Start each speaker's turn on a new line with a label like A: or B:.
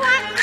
A: What?